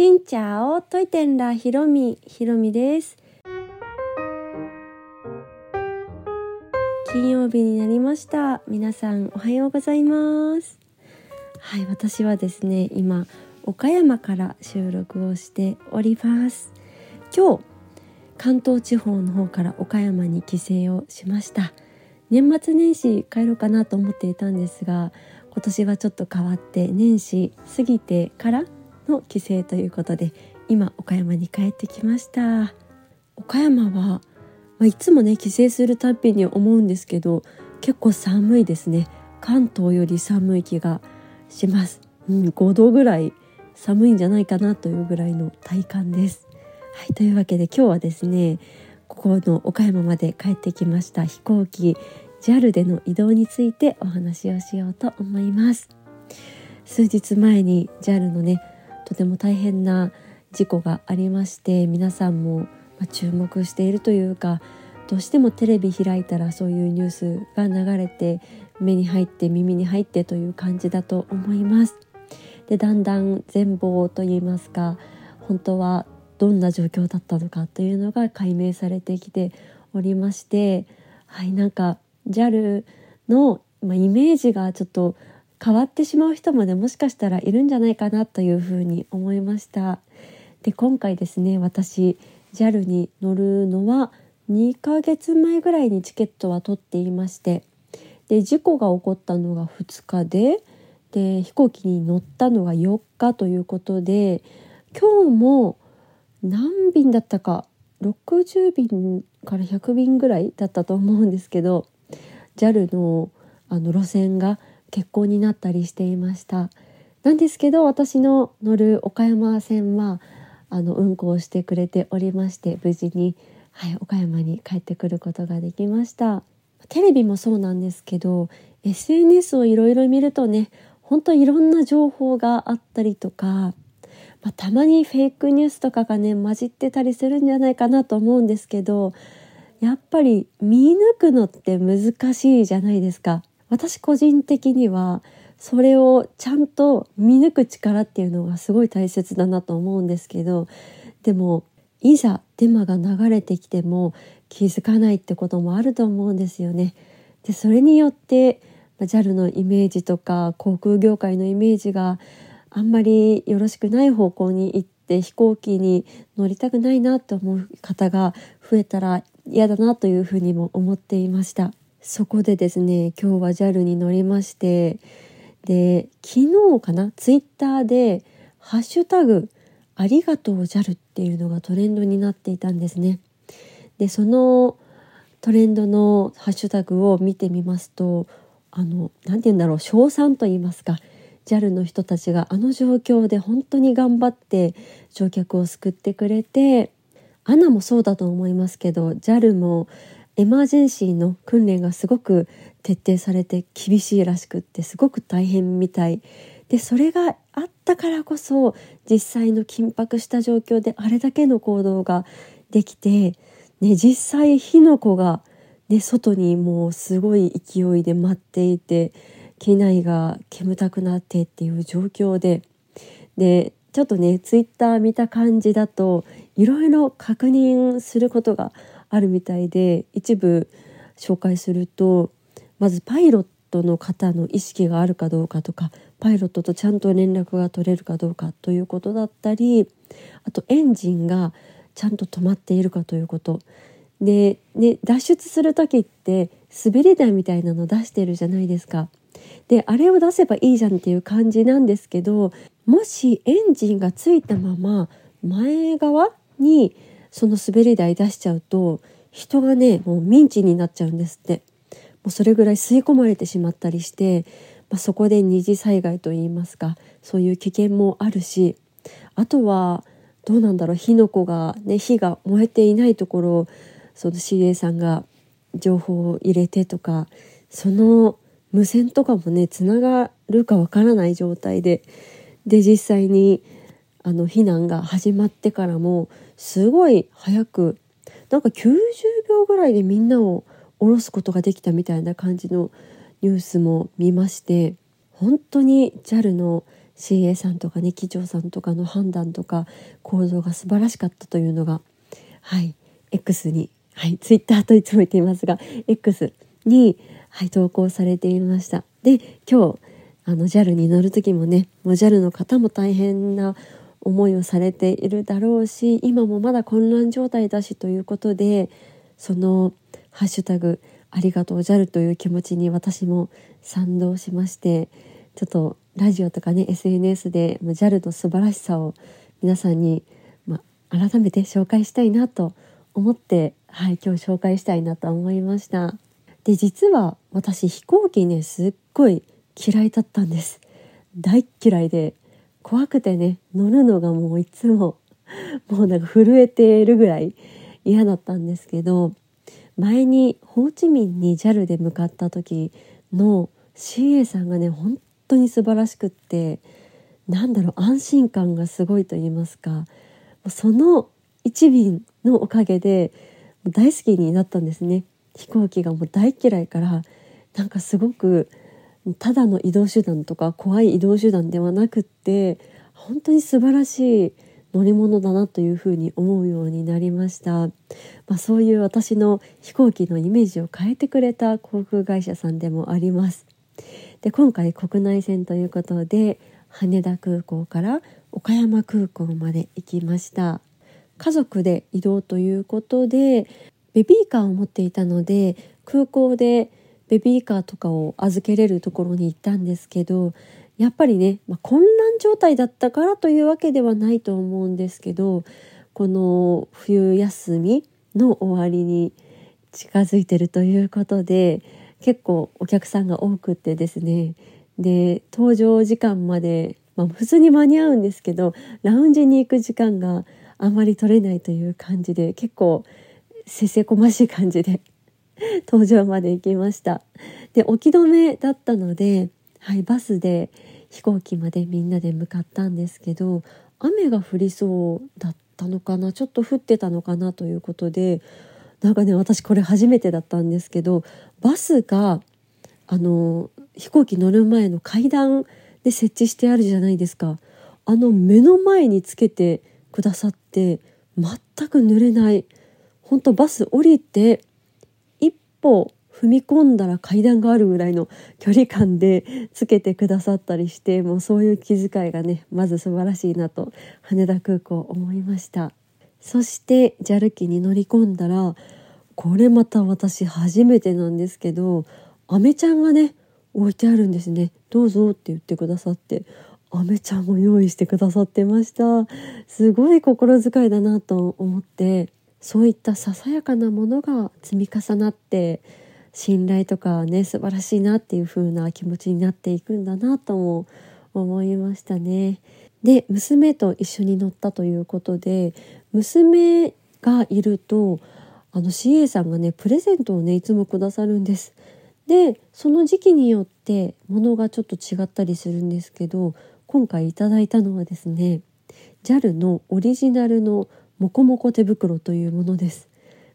しんちゃおといてんらひろみひろみです。金曜日になりました。皆さんおはようございます。はい私はですね今岡山から収録をしております。今日関東地方の方から岡山に帰省をしました。年末年始帰ろうかなと思っていたんですが今年はちょっと変わって年始過ぎてからの帰省ということで今岡山に帰ってきました。岡山は、まあ、いつもね帰省するたびに思うんですけど結構寒いですね。関東より寒い気がします、うん、5度ぐらい寒いんじゃないかなというぐらいの体感です。はいというわけで今日はですねここの岡山まで帰ってきました。飛行機 JAL での移動についてお話をしようと思います。数日前に JAL のねとても大変な事故がありまして皆さんも注目しているというかどうしてもテレビ開いたらそういうニュースが流れて目に入って耳に入ってという感じだと思います。でだんだん全貌といいますか本当はどんな状況だったのかというのが解明されてきておりましてはいなんか JAL の、まあ、イメージがちょっと変わってしまう人もねもしかしたらいるんじゃないかなというふうに思いました。で今回ですね私 JAL に乗るのは2ヶ月前ぐらいにチケットは取っていましてで事故が起こったのが2日でで飛行機に乗ったのが4日ということで今日も何便だったか60便から100便ぐらいだったと思うんですけど JAL のあの路線が欠航になったりしていましたなんですけど私の乗る岡山線はあの運行してくれておりまして無事に、はい、岡山に帰ってくることができましたテレビもそうなんですけど SNS をいろいろ見るとね本当いろんな情報があったりとか、まあ、たまにフェイクニュースとかがね混じってたりするんじゃないかなと思うんですけどやっぱり見抜くのって難しいじゃないですか。私個人的にはそれをちゃんと見抜く力っていうのがすごい大切だなと思うんですけどでもいざデマが流れてきても気づかないってこともあると思うんですよね。でそれによって JAL のイメージとか航空業界のイメージがあんまりよろしくない方向に行って飛行機に乗りたくないなと思う方が増えたら嫌だなというふうにも思っていました。そこでですね今日は JAL に乗りましてで昨日かなツイッターで「ハッシュタグありがとう JAL」っていうのがトレンドになっていたんですね。でそのトレンドのハッシュタグを見てみますとあの何て言うんだろう称賛と言いますか JAL の人たちがあの状況で本当に頑張って乗客を救ってくれてアナもそうだと思いますけど JAL もエマージェンシーの訓練がすごく徹底されて厳しいらしくってすごく大変みたい。でそれがあったからこそ実際の緊迫した状況であれだけの行動ができて、ね、実際火の粉が、ね、外にもうすごい勢いで舞っていて機内が煙たくなってっていう状況で。でちょっとねツイッター見た感じだといろいろ確認することがあるみたいで一部紹介するとまずパイロットの方の意識があるかどうかとかパイロットとちゃんと連絡が取れるかどうかということだったりあとエンジンがちゃんと止まっているかということで、ね、脱出する時って滑り台みたいなの出してるじゃないですか。であれを出せばいいじゃんっていう感じなんですけどもしエンジンがついたまま前側にその滑り台出しちゃうと人がねもうミンチになっちゃうんですって。もうそれぐらい吸い込まれてしまったりして、まあ、そこで二次災害といいますかそういう危険もあるしあとはどうなんだろう火の粉がね火が燃えていないところをその CA さんが情報を入れてとかその無線とかもねつながるかわからない状態でで実際にあの避難が始まってからもすごい早くなんか90秒ぐらいでみんなを降ろすことができたみたいな感じのニュースも見まして本当に JAL の CA さんとかね機長さんとかの判断とか行動が素晴らしかったというのがはい X にはいツイッターといつも言っていますが X に、はい、投稿されていました。で今日あの JAL に乗る時もねもう JAL の方も大変な思いをされているだろうし今もまだ混乱状態だしということでその「ハッシュタグありがとう JAL」という気持ちに私も賛同しましてちょっとラジオとかね SNS で JAL の素晴らしさを皆さんに、まあ、改めて紹介したいなと思って、はい、今日紹介したいなと思いました。で実は私飛行機ねすっごい嫌いだったんです。大嫌いで怖くてね乗るのがもういつももうなんか震えてるぐらい嫌だったんですけど前にホーチミンに JAL で向かった時の CA さんがね本当に素晴らしくってなんだろう安心感がすごいと言いますかその一便のおかげで大好きになったんですね。飛行機がもう大嫌いからなんかすごくただの移動手段とか怖い移動手段ではなくって本当に素晴らしい乗り物だなというふうに思うようになりました、まあ、そういう私の飛行機のイメージを変えてくれた航空会社さんでもあります。で今回国内線ということで羽田空港から岡山空港まで行きました。家族で移動ということでベビーカーを持っていたので空港でベビーカーとかを預けれるところに行ったんですけどやっぱりね、まあ、混乱状態だったからというわけではないと思うんですけどこの冬休みの終わりに近づいてるということで結構お客さんが多くてですね。で搭乗時間まで、まあ、普通に間に合うんですけどラウンジに行く時間があまり取れないという感じで結構せせこましい感じで 登場まで行きました。で置き止めだったので、はい、バスで飛行機までみんなで向かったんですけど雨が降りそうだったのかなちょっと降ってたのかなということでなんかね私これ初めてだったんですけどバスがあの飛行機乗る前の階段で設置してあるじゃないですか。あの目の前につけてくださって全く濡れない。本当バス降りて歩踏み込んだら階段があるぐらいの距離感でつけてくださったりしてもうそういう気遣いがねまず素晴らしいなと羽田空港思いました。そして JAL 機に乗り込んだらこれまた私初めてなんですけどアメちゃんがね置いてあるんですね。どうぞって言ってくださってアメちゃんを用意してくださってました。すごい心遣いだなと思ってそういったささやかなものが積み重なって信頼とかね素晴らしいなっていう風な気持ちになっていくんだなとも思いましたね。で娘と一緒に乗ったということで娘がいるとあの CA さんがねプレゼントをねいつもくださるんです。でその時期によって物がちょっと違ったりするんですけど今回いただいたのはですね JAL のオリジナルのモコモコ手袋というものです。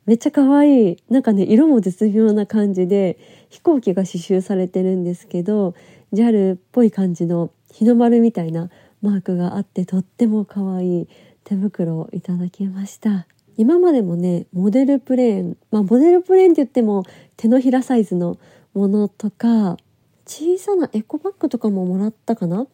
めっちゃ可愛い。なんかね色も絶妙な感じで飛行機が刺繍されてるんですけど JAL っぽい感じの日の丸みたいなマークがあってとっても可愛い手袋をいただきました。今までもねモデルプレーンまあモデルプレーンって言っても手のひらサイズのものとか小さなエコバッグとかももらったかな？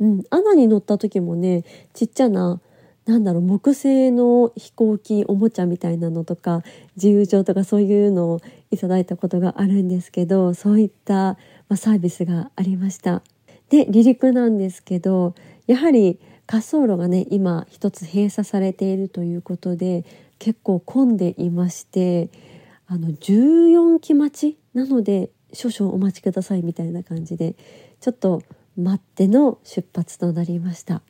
うんアナに乗った時もねちっちゃななんだろう木製の飛行機おもちゃみたいなのとか自由帳とかそういうのをいただいたことがあるんですけどそういった、まサービスがありました。で離陸なんですけどやはり滑走路がね今一つ閉鎖されているということで結構混んでいましてあの14期待ちなので少々お待ちくださいみたいな感じでちょっと待っての出発となりました。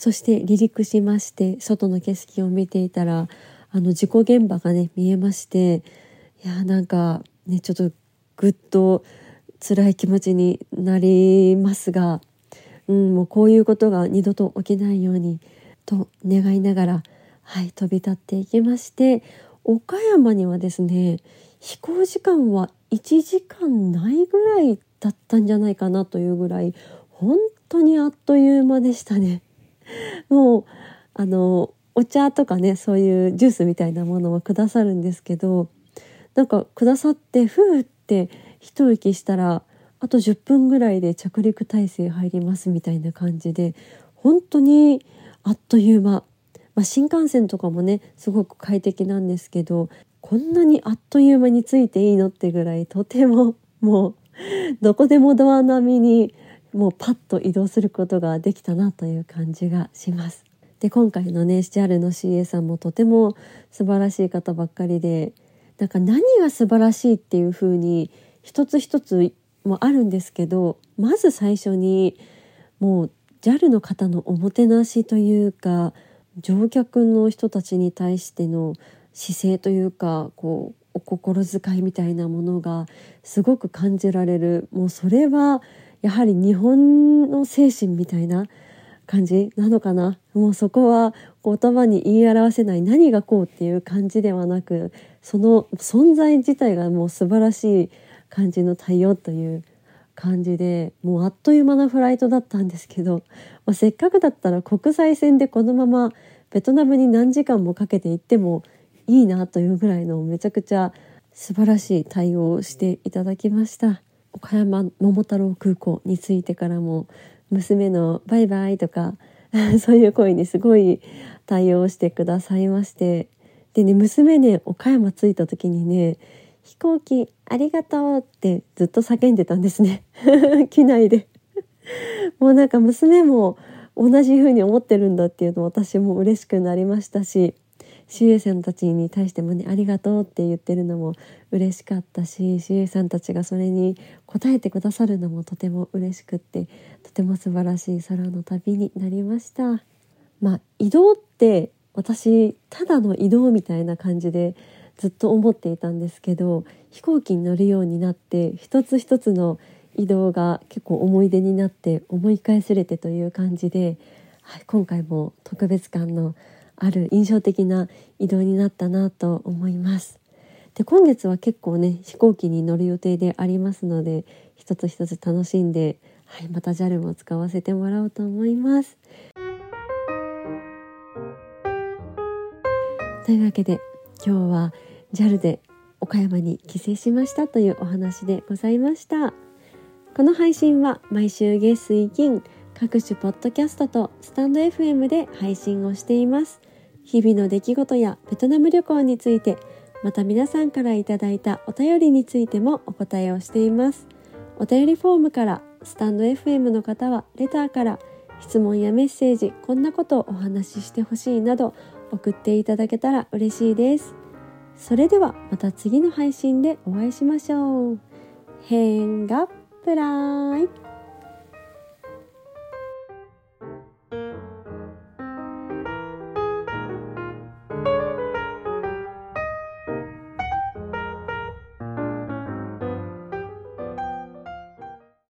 そして離陸しまして外の景色を見ていたらあの事故現場がね見えましていやなんかねちょっとぐっと辛い気持ちになりますが、うん、もうこういうことが二度と起きないようにと願いながら、はい、飛び立っていきまして岡山にはですね飛行時間は1時間ないぐらいだったんじゃないかなというぐらい本当にあっという間でしたね。もうあのお茶とかねそういうジュースみたいなものをくださるんですけどなんかくださってふーって一息したらあと10分ぐらいで着陸態勢入りますみたいな感じで本当にあっという間、まあ、新幹線とかもねすごく快適なんですけどこんなにあっという間についていいのってぐらいとてももうどこでもドア並みにもうパッと移動することができたなという感じがします。で今回のね JAL の CA さんもとても素晴らしい方ばっかりでなんか何が素晴らしいっていう風に一つ一つもあるんですけどまず最初にもう JAL の方のおもてなしというか乗客の人たちに対しての姿勢というかこうお心遣いみたいなものがすごく感じられるもうそれはやはり日本の精神みたいな感じなのかな。もうそこは言葉に言い表せない。何がこうっていう感じではなくその存在自体がもう素晴らしい感じの対応という感じでもうあっという間なフライトだったんですけど、まあ、せっかくだったら国際線でこのままベトナムに何時間もかけて行ってもいいなというぐらいのめちゃくちゃ素晴らしい対応をしていただきました。岡山桃太郎空港に着いてからも娘のバイバイとか そういう声にすごい対応してくださいまして。でね娘ね岡山着いた時にね飛行機ありがとうってずっと叫んでたんですね。機内で。もうなんか娘も同じ風に思ってるんだっていうの私も嬉しくなりましたし。守衛さんたちに対してもねありがとうって言ってるのも嬉しかったし守衛さんたちがそれに応えてくださるのもとても嬉しくってとても素晴らしい空の旅になりました。まあ、移動って私ただの移動みたいな感じでずっと思っていたんですけど飛行機に乗るようになって一つ一つの移動が結構思い出になって思い返せれてという感じで、はい、今回も特別感のある印象的な移動になったなと思います。で今月は結構ね飛行機に乗る予定でありますので一つ一つ楽しんで、はい、また JAL も使わせてもらおうと思います。というわけで今日は JAL で岡山に帰省しましたというお話でございました。この配信は毎週月水金各種ポッドキャストとスタンド FM で配信をしています。日々の出来事やベトナム旅行についてまた皆さんからいただいたお便りについてもお答えをしています。お便りフォームからスタンド FM の方はレターから質問やメッセージこんなことをお話ししてほしいなど送っていただけたら嬉しいです。それではまた次の配信でお会いしましょう。変がプライ